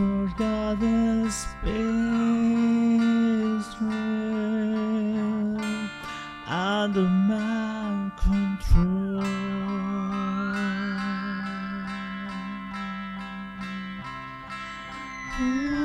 Forgotten space realm under my control. Ooh.